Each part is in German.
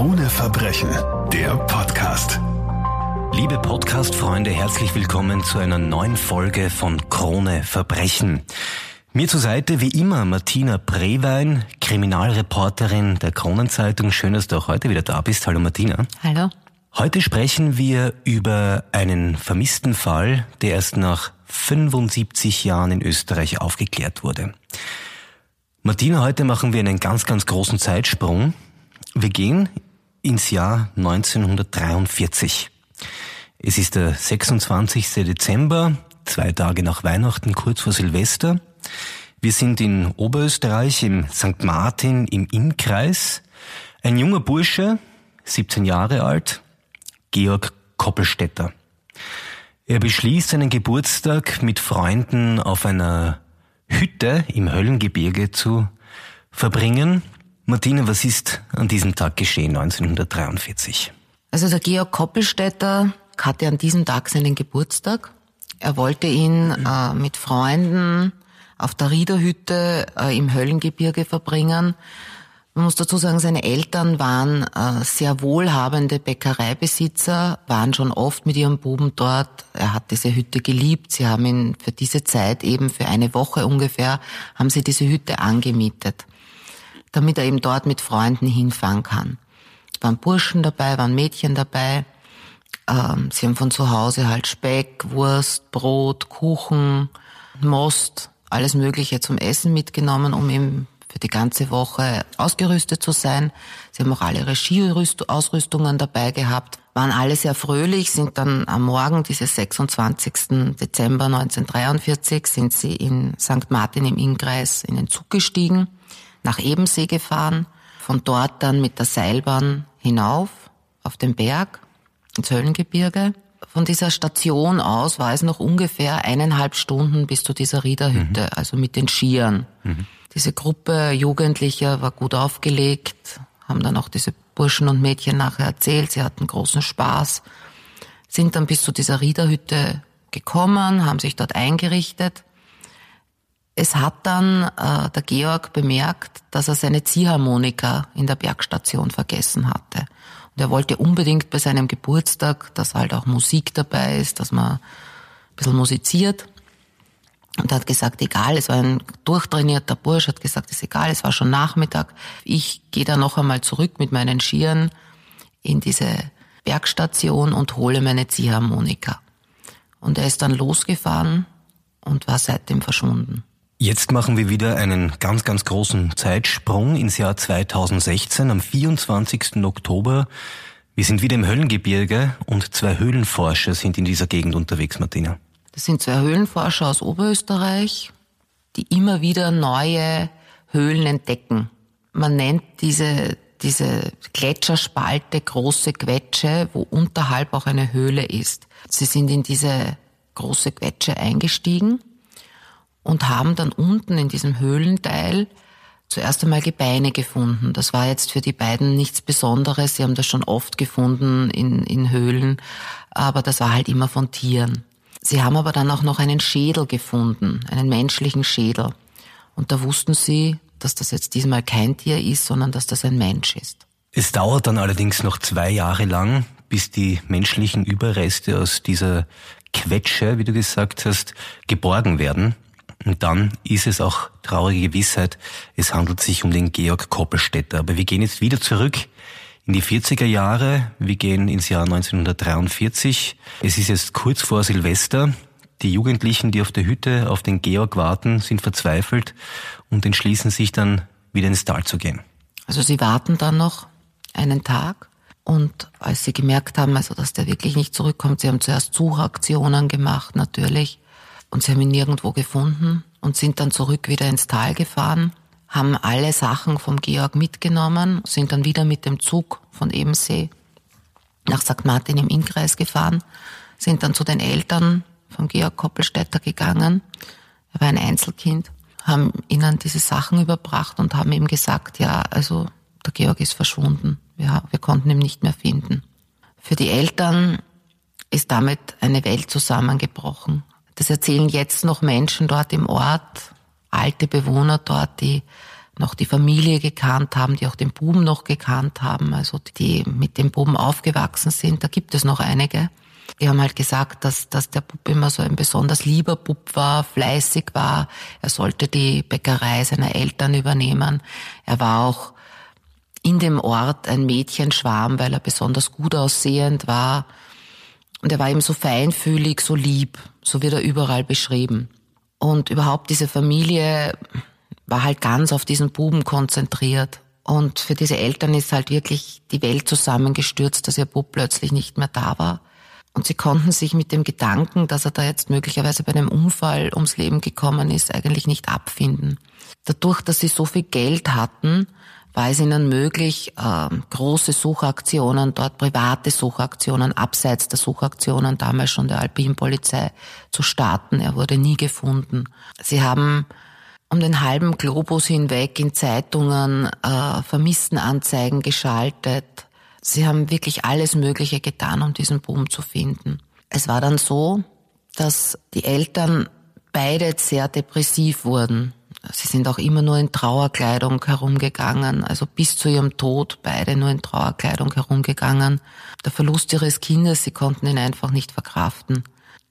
Krone Verbrechen, der Podcast. Liebe Podcast-Freunde, herzlich willkommen zu einer neuen Folge von Krone Verbrechen. Mir zur Seite wie immer Martina Brewein, Kriminalreporterin der Kronenzeitung. Schön, dass du auch heute wieder da bist. Hallo Martina. Hallo. Heute sprechen wir über einen vermissten Fall, der erst nach 75 Jahren in Österreich aufgeklärt wurde. Martina, heute machen wir einen ganz, ganz großen Zeitsprung. Wir gehen ins Jahr 1943. Es ist der 26. Dezember, zwei Tage nach Weihnachten, kurz vor Silvester. Wir sind in Oberösterreich im St. Martin im Innkreis. Ein junger Bursche, 17 Jahre alt, Georg Koppelstetter. Er beschließt seinen Geburtstag mit Freunden auf einer Hütte im Höllengebirge zu verbringen. Martina, was ist an diesem Tag geschehen 1943? Also der Georg Koppelstetter hatte an diesem Tag seinen Geburtstag. Er wollte ihn äh, mit Freunden auf der Riederhütte äh, im Höllengebirge verbringen. Man muss dazu sagen, seine Eltern waren äh, sehr wohlhabende Bäckereibesitzer, waren schon oft mit ihrem Buben dort. Er hat diese Hütte geliebt. Sie haben ihn für diese Zeit eben für eine Woche ungefähr, haben sie diese Hütte angemietet, damit er eben dort mit Freunden hinfahren kann. Es waren Burschen dabei, waren Mädchen dabei. Ähm, sie haben von zu Hause halt Speck, Wurst, Brot, Kuchen, Most, alles Mögliche zum Essen mitgenommen, um eben für die ganze Woche ausgerüstet zu sein. Sie haben auch alle ihre Skiausrüstungen dabei gehabt, waren alle sehr fröhlich, sind dann am Morgen dieses 26. Dezember 1943 sind sie in St. Martin im Innkreis in den Zug gestiegen, nach Ebensee gefahren, von dort dann mit der Seilbahn hinauf auf den Berg ins Höllengebirge. Von dieser Station aus war es noch ungefähr eineinhalb Stunden bis zu dieser Riederhütte, mhm. also mit den Skiern. Mhm. Diese Gruppe Jugendlicher war gut aufgelegt, haben dann auch diese Burschen und Mädchen nachher erzählt, sie hatten großen Spaß, sind dann bis zu dieser Riederhütte gekommen, haben sich dort eingerichtet. Es hat dann äh, der Georg bemerkt, dass er seine Ziehharmonika in der Bergstation vergessen hatte. Und er wollte unbedingt bei seinem Geburtstag, dass halt auch Musik dabei ist, dass man ein bisschen musiziert. Und er hat gesagt, egal, es war ein durchtrainierter Bursch, hat gesagt, ist egal, es war schon Nachmittag. Ich gehe da noch einmal zurück mit meinen Skiern in diese Bergstation und hole meine Ziehharmonika. Und er ist dann losgefahren und war seitdem verschwunden. Jetzt machen wir wieder einen ganz, ganz großen Zeitsprung ins Jahr 2016 am 24. Oktober. Wir sind wieder im Höllengebirge und zwei Höhlenforscher sind in dieser Gegend unterwegs, Martina. Das sind zwei Höhlenforscher aus Oberösterreich, die immer wieder neue Höhlen entdecken. Man nennt diese, diese Gletscherspalte große Quetsche, wo unterhalb auch eine Höhle ist. Sie sind in diese große Quetsche eingestiegen und haben dann unten in diesem Höhlenteil zuerst einmal Gebeine gefunden. Das war jetzt für die beiden nichts Besonderes. Sie haben das schon oft gefunden in, in Höhlen, aber das war halt immer von Tieren. Sie haben aber dann auch noch einen Schädel gefunden, einen menschlichen Schädel. Und da wussten sie, dass das jetzt diesmal kein Tier ist, sondern dass das ein Mensch ist. Es dauert dann allerdings noch zwei Jahre lang, bis die menschlichen Überreste aus dieser Quetsche, wie du gesagt hast, geborgen werden. Und dann ist es auch traurige Gewissheit, es handelt sich um den Georg Koppelstädter. Aber wir gehen jetzt wieder zurück in die 40er Jahre. Wir gehen ins Jahr 1943. Es ist jetzt kurz vor Silvester. Die Jugendlichen, die auf der Hütte auf den Georg warten, sind verzweifelt und entschließen sich dann wieder ins Tal zu gehen. Also sie warten dann noch einen Tag und als sie gemerkt haben, also dass der wirklich nicht zurückkommt, sie haben zuerst Suchaktionen gemacht natürlich und sie haben ihn nirgendwo gefunden und sind dann zurück wieder ins Tal gefahren, haben alle Sachen vom Georg mitgenommen, sind dann wieder mit dem Zug von Ebensee nach St. Martin im Innkreis gefahren, sind dann zu den Eltern vom Georg Koppelstädter gegangen. Er war ein Einzelkind, haben ihnen diese Sachen überbracht und haben ihm gesagt, ja, also der Georg ist verschwunden. Ja, wir konnten ihn nicht mehr finden. Für die Eltern ist damit eine Welt zusammengebrochen. Das erzählen jetzt noch Menschen dort im Ort, alte Bewohner dort, die noch die Familie gekannt haben, die auch den Buben noch gekannt haben, also die mit dem Buben aufgewachsen sind. Da gibt es noch einige. Die haben halt gesagt, dass, dass der Bub immer so ein besonders lieber Bub war, fleißig war. Er sollte die Bäckerei seiner Eltern übernehmen. Er war auch in dem Ort ein Mädchenschwarm, weil er besonders gut aussehend war. Und er war eben so feinfühlig, so lieb, so wird er überall beschrieben. Und überhaupt diese Familie war halt ganz auf diesen Buben konzentriert. Und für diese Eltern ist halt wirklich die Welt zusammengestürzt, dass ihr Bub plötzlich nicht mehr da war. Und sie konnten sich mit dem Gedanken, dass er da jetzt möglicherweise bei einem Unfall ums Leben gekommen ist, eigentlich nicht abfinden. Dadurch, dass sie so viel Geld hatten, war es ihnen möglich, äh, große Suchaktionen, dort private Suchaktionen, abseits der Suchaktionen damals schon der Alpinpolizei zu starten. Er wurde nie gefunden. Sie haben um den halben Globus hinweg in Zeitungen äh, Vermisstenanzeigen geschaltet. Sie haben wirklich alles Mögliche getan, um diesen Buben zu finden. Es war dann so, dass die Eltern beide sehr depressiv wurden. Sie sind auch immer nur in Trauerkleidung herumgegangen, also bis zu ihrem Tod beide nur in Trauerkleidung herumgegangen. Der Verlust ihres Kindes, sie konnten ihn einfach nicht verkraften.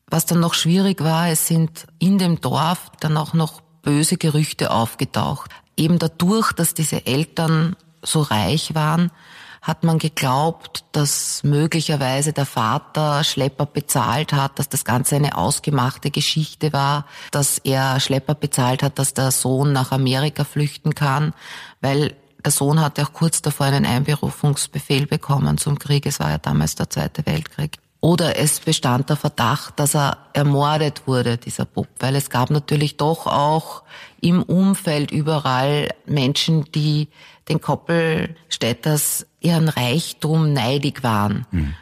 Was dann noch schwierig war, es sind in dem Dorf dann auch noch böse Gerüchte aufgetaucht. Eben dadurch, dass diese Eltern so reich waren, hat man geglaubt, dass möglicherweise der Vater Schlepper bezahlt hat, dass das Ganze eine ausgemachte Geschichte war, dass er Schlepper bezahlt hat, dass der Sohn nach Amerika flüchten kann, weil der Sohn hatte auch kurz davor einen Einberufungsbefehl bekommen zum Krieg. Es war ja damals der Zweite Weltkrieg. Oder es bestand der Verdacht, dass er ermordet wurde, dieser Bub, weil es gab natürlich doch auch im Umfeld überall Menschen, die den Koppelstädters ihren Reichtum neidig waren. Mhm.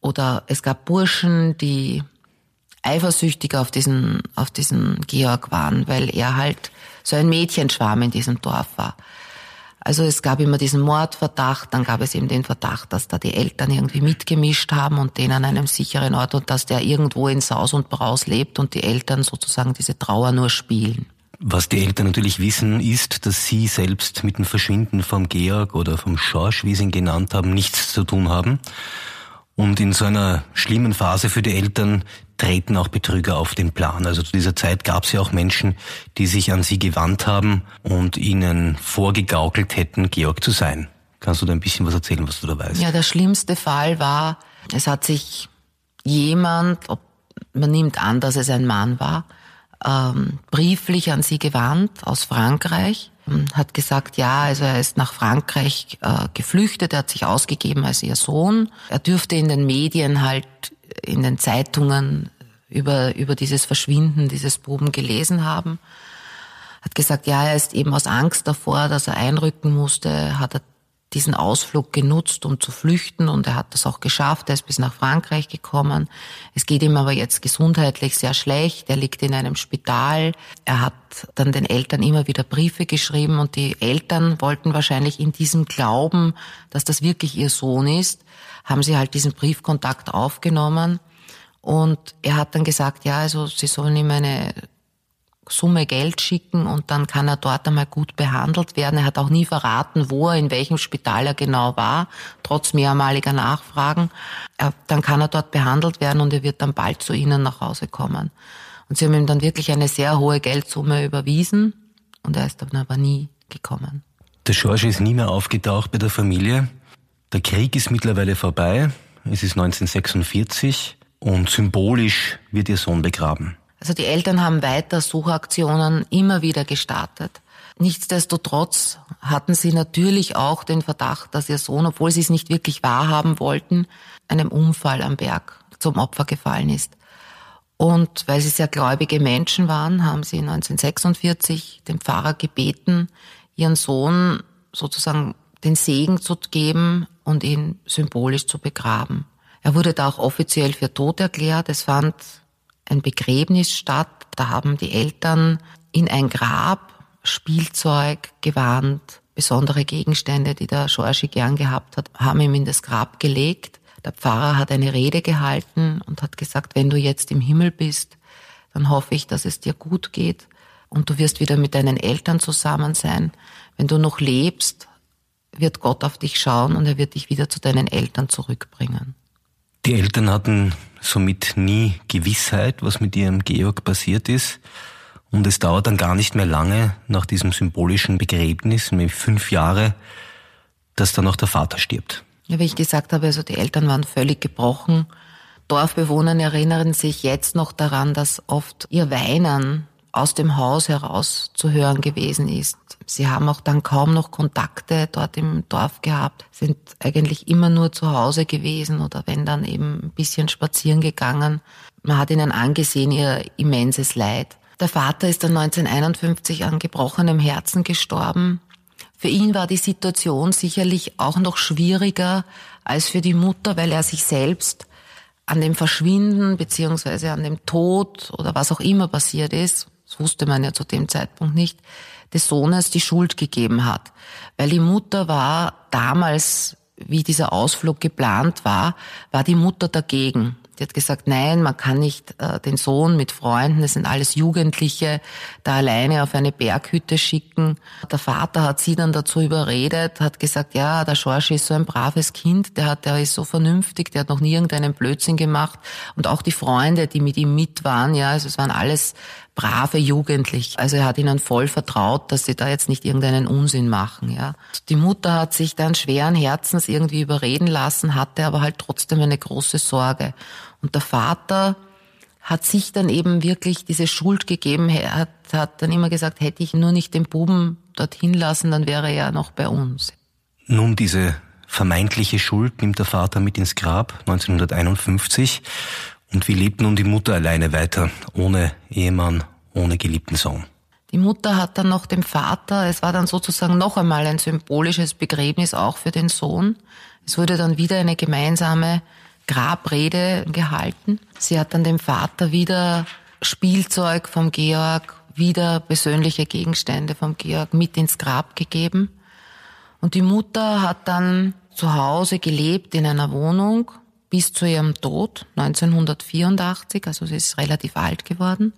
Oder es gab Burschen, die eifersüchtig auf diesen, auf diesen Georg waren, weil er halt so ein Mädchenschwarm in diesem Dorf war. Also es gab immer diesen Mordverdacht, dann gab es eben den Verdacht, dass da die Eltern irgendwie mitgemischt haben und den an einem sicheren Ort und dass der irgendwo in Saus und Braus lebt und die Eltern sozusagen diese Trauer nur spielen. Was die Eltern natürlich wissen, ist, dass sie selbst mit dem Verschwinden vom Georg oder vom Schorsch, wie sie ihn genannt haben, nichts zu tun haben. Und in so einer schlimmen Phase für die Eltern treten auch Betrüger auf den Plan. Also zu dieser Zeit gab es ja auch Menschen, die sich an sie gewandt haben und ihnen vorgegaukelt hätten, Georg zu sein. Kannst du da ein bisschen was erzählen, was du da weißt? Ja, der schlimmste Fall war, es hat sich jemand, man nimmt an, dass es ein Mann war, ähm, brieflich an sie gewandt aus Frankreich, hat gesagt, ja, also er ist nach Frankreich äh, geflüchtet, er hat sich ausgegeben als ihr Sohn. Er dürfte in den Medien halt, in den Zeitungen über, über dieses Verschwinden dieses Buben gelesen haben. Hat gesagt, ja, er ist eben aus Angst davor, dass er einrücken musste, hat er diesen Ausflug genutzt, um zu flüchten und er hat das auch geschafft. Er ist bis nach Frankreich gekommen. Es geht ihm aber jetzt gesundheitlich sehr schlecht. Er liegt in einem Spital. Er hat dann den Eltern immer wieder Briefe geschrieben und die Eltern wollten wahrscheinlich in diesem Glauben, dass das wirklich ihr Sohn ist, haben sie halt diesen Briefkontakt aufgenommen. Und er hat dann gesagt, ja, also sie sollen ihm eine Summe Geld schicken und dann kann er dort einmal gut behandelt werden. Er hat auch nie verraten, wo er, in welchem Spital er genau war, trotz mehrmaliger Nachfragen. dann kann er dort behandelt werden und er wird dann bald zu Ihnen nach Hause kommen. Und sie haben ihm dann wirklich eine sehr hohe Geldsumme überwiesen und er ist dann aber nie gekommen. Der George ist nie mehr aufgetaucht bei der Familie. Der Krieg ist mittlerweile vorbei. Es ist 1946 und symbolisch wird ihr Sohn begraben. Also die Eltern haben weiter Suchaktionen immer wieder gestartet. Nichtsdestotrotz hatten sie natürlich auch den Verdacht, dass ihr Sohn, obwohl sie es nicht wirklich wahrhaben wollten, einem Unfall am Berg zum Opfer gefallen ist. Und weil sie sehr gläubige Menschen waren, haben sie 1946 den Pfarrer gebeten, ihren Sohn sozusagen den Segen zu geben und ihn symbolisch zu begraben. Er wurde da auch offiziell für tot erklärt. Es fand ein Begräbnis statt. Da haben die Eltern in ein Grab Spielzeug, Gewand, besondere Gegenstände, die der Schorschi gern gehabt hat, haben ihm in das Grab gelegt. Der Pfarrer hat eine Rede gehalten und hat gesagt, wenn du jetzt im Himmel bist, dann hoffe ich, dass es dir gut geht. und du wirst wieder mit deinen Eltern zusammen sein. Wenn du noch lebst, wird Gott auf dich schauen und er wird dich wieder zu deinen Eltern zurückbringen. Die Eltern hatten somit nie Gewissheit, was mit ihrem Georg passiert ist. Und es dauert dann gar nicht mehr lange nach diesem symbolischen Begräbnis, nämlich fünf Jahre, dass dann auch der Vater stirbt. Ja, wie ich gesagt habe, also die Eltern waren völlig gebrochen. Dorfbewohner erinnern sich jetzt noch daran, dass oft ihr Weinen aus dem Haus heraus zu hören gewesen ist. Sie haben auch dann kaum noch Kontakte dort im Dorf gehabt, sind eigentlich immer nur zu Hause gewesen oder wenn dann eben ein bisschen spazieren gegangen. Man hat ihnen angesehen ihr immenses Leid. Der Vater ist dann 1951 an gebrochenem Herzen gestorben. Für ihn war die Situation sicherlich auch noch schwieriger als für die Mutter, weil er sich selbst an dem Verschwinden beziehungsweise an dem Tod oder was auch immer passiert ist, das wusste man ja zu dem Zeitpunkt nicht, des Sohnes die Schuld gegeben hat. Weil die Mutter war damals, wie dieser Ausflug geplant war, war die Mutter dagegen. Die hat gesagt, nein, man kann nicht äh, den Sohn mit Freunden, das sind alles Jugendliche, da alleine auf eine Berghütte schicken. Der Vater hat sie dann dazu überredet, hat gesagt, ja, der Schorsch ist so ein braves Kind, der hat, der ist so vernünftig, der hat noch nie irgendeinen Blödsinn gemacht. Und auch die Freunde, die mit ihm mit waren, ja, also es waren alles brave Jugendliche. Also er hat ihnen voll vertraut, dass sie da jetzt nicht irgendeinen Unsinn machen, ja. Die Mutter hat sich dann schweren Herzens irgendwie überreden lassen, hatte aber halt trotzdem eine große Sorge. Und der Vater hat sich dann eben wirklich diese Schuld gegeben. Er hat, hat dann immer gesagt, hätte ich nur nicht den Buben dorthin lassen, dann wäre er noch bei uns. Nun, diese vermeintliche Schuld nimmt der Vater mit ins Grab 1951. Und wie lebt nun die Mutter alleine weiter, ohne Ehemann, ohne geliebten Sohn? Die Mutter hat dann noch dem Vater, es war dann sozusagen noch einmal ein symbolisches Begräbnis auch für den Sohn. Es wurde dann wieder eine gemeinsame Grabrede gehalten. Sie hat dann dem Vater wieder Spielzeug vom Georg, wieder persönliche Gegenstände vom Georg mit ins Grab gegeben. Und die Mutter hat dann zu Hause gelebt in einer Wohnung bis zu ihrem Tod 1984, also sie ist relativ alt geworden.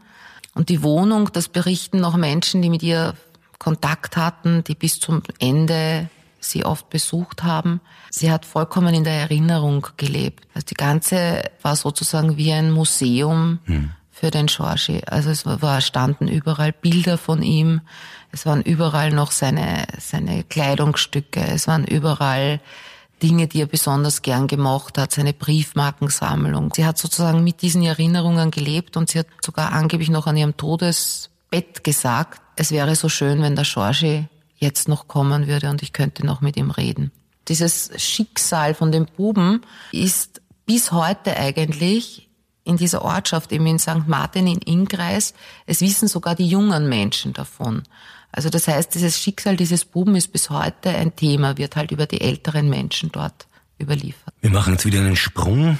Und die Wohnung, das berichten noch Menschen, die mit ihr Kontakt hatten, die bis zum Ende sie oft besucht haben. Sie hat vollkommen in der Erinnerung gelebt. Also die ganze war sozusagen wie ein Museum hm. für den Giorgi. Also es war, standen überall Bilder von ihm. Es waren überall noch seine, seine Kleidungsstücke. Es waren überall Dinge, die er besonders gern gemacht hat, seine Briefmarkensammlung. Sie hat sozusagen mit diesen Erinnerungen gelebt und sie hat sogar angeblich noch an ihrem Todesbett gesagt, es wäre so schön, wenn der Georgi jetzt noch kommen würde und ich könnte noch mit ihm reden. Dieses Schicksal von dem Buben ist bis heute eigentlich in dieser Ortschaft, eben in St. Martin in Ingreis, es wissen sogar die jungen Menschen davon. Also das heißt, dieses Schicksal dieses Buben ist bis heute ein Thema, wird halt über die älteren Menschen dort überliefert. Wir machen jetzt wieder einen Sprung.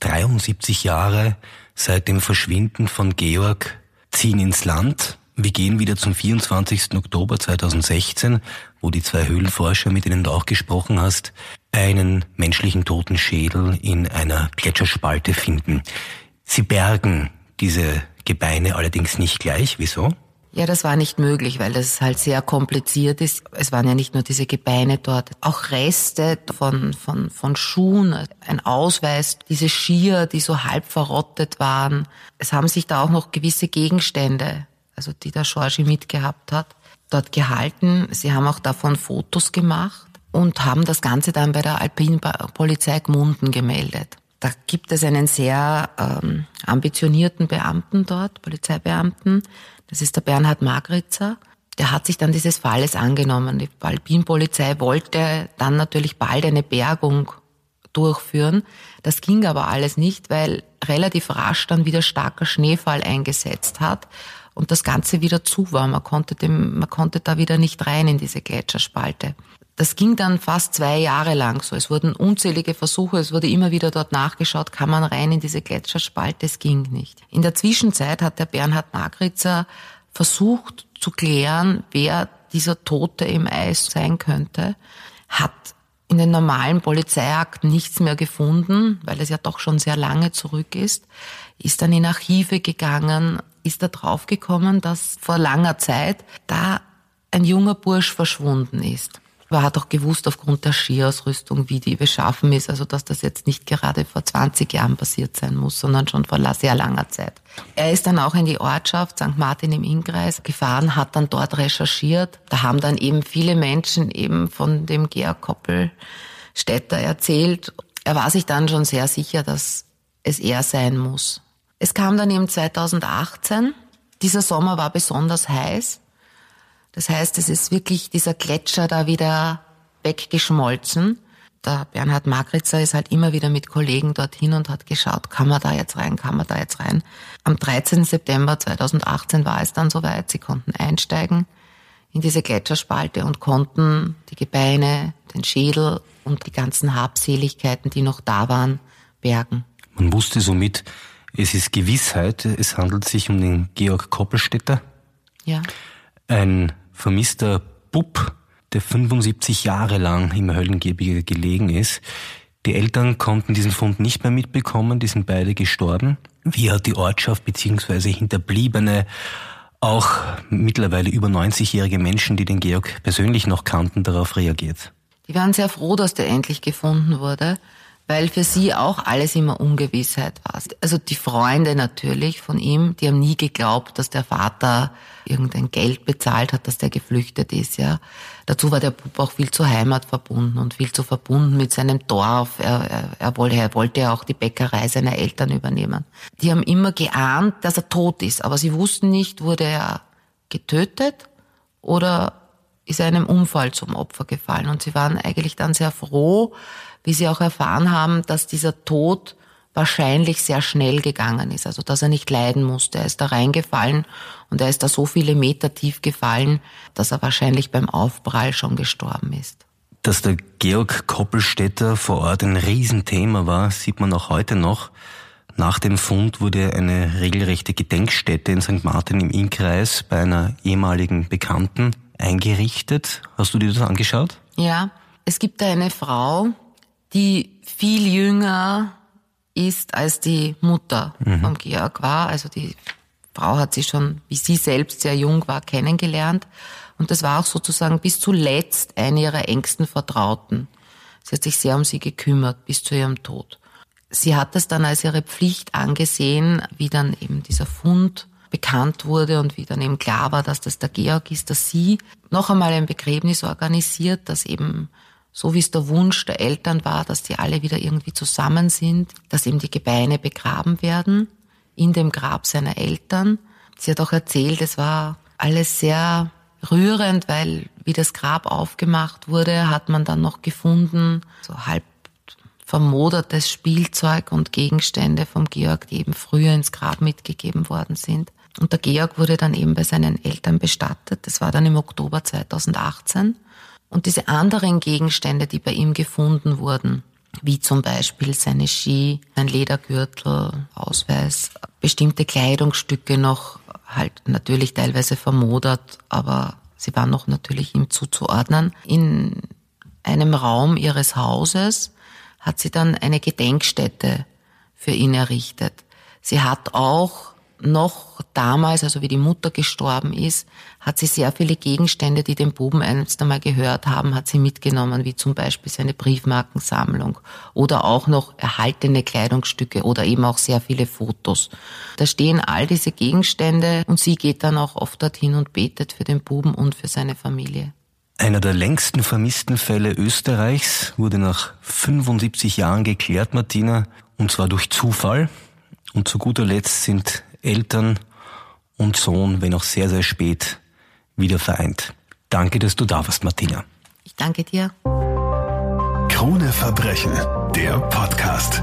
73 Jahre seit dem Verschwinden von Georg ziehen ins Land. Wir gehen wieder zum 24. Oktober 2016, wo die zwei Höhlenforscher, mit denen du auch gesprochen hast, einen menschlichen toten Schädel in einer Gletscherspalte finden. Sie bergen diese Gebeine allerdings nicht gleich. Wieso? Ja, das war nicht möglich, weil das halt sehr kompliziert ist. Es waren ja nicht nur diese Gebeine dort, auch Reste von, von, von Schuhen, ein Ausweis, diese Skier, die so halb verrottet waren. Es haben sich da auch noch gewisse Gegenstände, also die der Georgi mitgehabt hat, dort gehalten. Sie haben auch davon Fotos gemacht und haben das Ganze dann bei der Alpinpolizei Gmunden gemeldet. Da gibt es einen sehr ähm, ambitionierten Beamten dort, Polizeibeamten, das ist der Bernhard Magritzer. Der hat sich dann dieses Falles angenommen. Die Alpinpolizei wollte dann natürlich bald eine Bergung durchführen. Das ging aber alles nicht, weil relativ rasch dann wieder starker Schneefall eingesetzt hat und das Ganze wieder zu war. Man konnte, dem, man konnte da wieder nicht rein in diese Gletscherspalte. Das ging dann fast zwei Jahre lang so. Es wurden unzählige Versuche, es wurde immer wieder dort nachgeschaut, kann man rein in diese Gletscherspalte, es ging nicht. In der Zwischenzeit hat der Bernhard Nagritzer versucht zu klären, wer dieser Tote im Eis sein könnte, hat in den normalen Polizeiakten nichts mehr gefunden, weil es ja doch schon sehr lange zurück ist, ist dann in Archive gegangen, ist er draufgekommen, dass vor langer Zeit da ein junger Bursch verschwunden ist. Man hat auch gewusst aufgrund der Skiausrüstung, wie die beschaffen ist, also dass das jetzt nicht gerade vor 20 Jahren passiert sein muss, sondern schon vor sehr langer Zeit. Er ist dann auch in die Ortschaft St. Martin im Innkreis gefahren, hat dann dort recherchiert. Da haben dann eben viele Menschen eben von dem Georg Koppelstädter erzählt. Er war sich dann schon sehr sicher, dass es er sein muss. Es kam dann eben 2018. Dieser Sommer war besonders heiß. Das heißt, es ist wirklich dieser Gletscher da wieder weggeschmolzen. Der Bernhard Magritzer ist halt immer wieder mit Kollegen dorthin und hat geschaut, kann man da jetzt rein, kann man da jetzt rein. Am 13. September 2018 war es dann soweit. Sie konnten einsteigen in diese Gletscherspalte und konnten die Gebeine, den Schädel und die ganzen Habseligkeiten, die noch da waren, bergen. Man wusste somit, es ist Gewissheit, es handelt sich um den Georg Koppelstädter. Ja. Ein vermisster Bub, der 75 Jahre lang im Höllengebirge gelegen ist. Die Eltern konnten diesen Fund nicht mehr mitbekommen, die sind beide gestorben. Wie hat die Ortschaft bzw. Hinterbliebene, auch mittlerweile über 90-jährige Menschen, die den Georg persönlich noch kannten, darauf reagiert? Die waren sehr froh, dass der endlich gefunden wurde weil für sie auch alles immer Ungewissheit war. Also die Freunde natürlich von ihm, die haben nie geglaubt, dass der Vater irgendein Geld bezahlt hat, dass der geflüchtet ist, ja. Dazu war der Bub auch viel zur Heimat verbunden und viel zu verbunden mit seinem Dorf. Er, er, er, wollte, er wollte ja auch die Bäckerei seiner Eltern übernehmen. Die haben immer geahnt, dass er tot ist, aber sie wussten nicht, wurde er getötet oder ist er einem Unfall zum Opfer gefallen. Und sie waren eigentlich dann sehr froh, wie sie auch erfahren haben, dass dieser Tod wahrscheinlich sehr schnell gegangen ist, also dass er nicht leiden musste. Er ist da reingefallen und er ist da so viele Meter tief gefallen, dass er wahrscheinlich beim Aufprall schon gestorben ist. Dass der Georg Koppelstädter vor Ort ein Riesenthema war, sieht man auch heute noch. Nach dem Fund wurde eine regelrechte Gedenkstätte in St. Martin im Innkreis bei einer ehemaligen Bekannten eingerichtet. Hast du dir das angeschaut? Ja, es gibt da eine Frau, die viel jünger ist als die Mutter mhm. vom Georg war. Also die Frau hat sie schon, wie sie selbst sehr jung war, kennengelernt. Und das war auch sozusagen bis zuletzt eine ihrer engsten Vertrauten. Sie hat sich sehr um sie gekümmert bis zu ihrem Tod. Sie hat es dann als ihre Pflicht angesehen, wie dann eben dieser Fund bekannt wurde und wie dann eben klar war, dass das der Georg ist, dass sie noch einmal ein Begräbnis organisiert, das eben so wie es der Wunsch der Eltern war, dass die alle wieder irgendwie zusammen sind, dass eben die Gebeine begraben werden in dem Grab seiner Eltern. Sie hat auch erzählt, es war alles sehr rührend, weil wie das Grab aufgemacht wurde, hat man dann noch gefunden, so halb vermodertes Spielzeug und Gegenstände vom Georg, die eben früher ins Grab mitgegeben worden sind. Und der Georg wurde dann eben bei seinen Eltern bestattet. Das war dann im Oktober 2018. Und diese anderen Gegenstände, die bei ihm gefunden wurden, wie zum Beispiel seine Ski, ein Ledergürtel, Ausweis, bestimmte Kleidungsstücke noch halt natürlich teilweise vermodert, aber sie waren noch natürlich ihm zuzuordnen. In einem Raum ihres Hauses hat sie dann eine Gedenkstätte für ihn errichtet. Sie hat auch noch damals, also wie die Mutter gestorben ist, hat sie sehr viele Gegenstände, die dem Buben einst einmal gehört haben, hat sie mitgenommen, wie zum Beispiel seine Briefmarkensammlung oder auch noch erhaltene Kleidungsstücke oder eben auch sehr viele Fotos. Da stehen all diese Gegenstände und sie geht dann auch oft dorthin und betet für den Buben und für seine Familie. Einer der längsten vermissten Fälle Österreichs wurde nach 75 Jahren geklärt, Martina, und zwar durch Zufall. Und zu guter Letzt sind Eltern und Sohn, wenn auch sehr, sehr spät, wieder vereint. Danke, dass du da warst, Martina. Ich danke dir. Krone Verbrechen, der Podcast.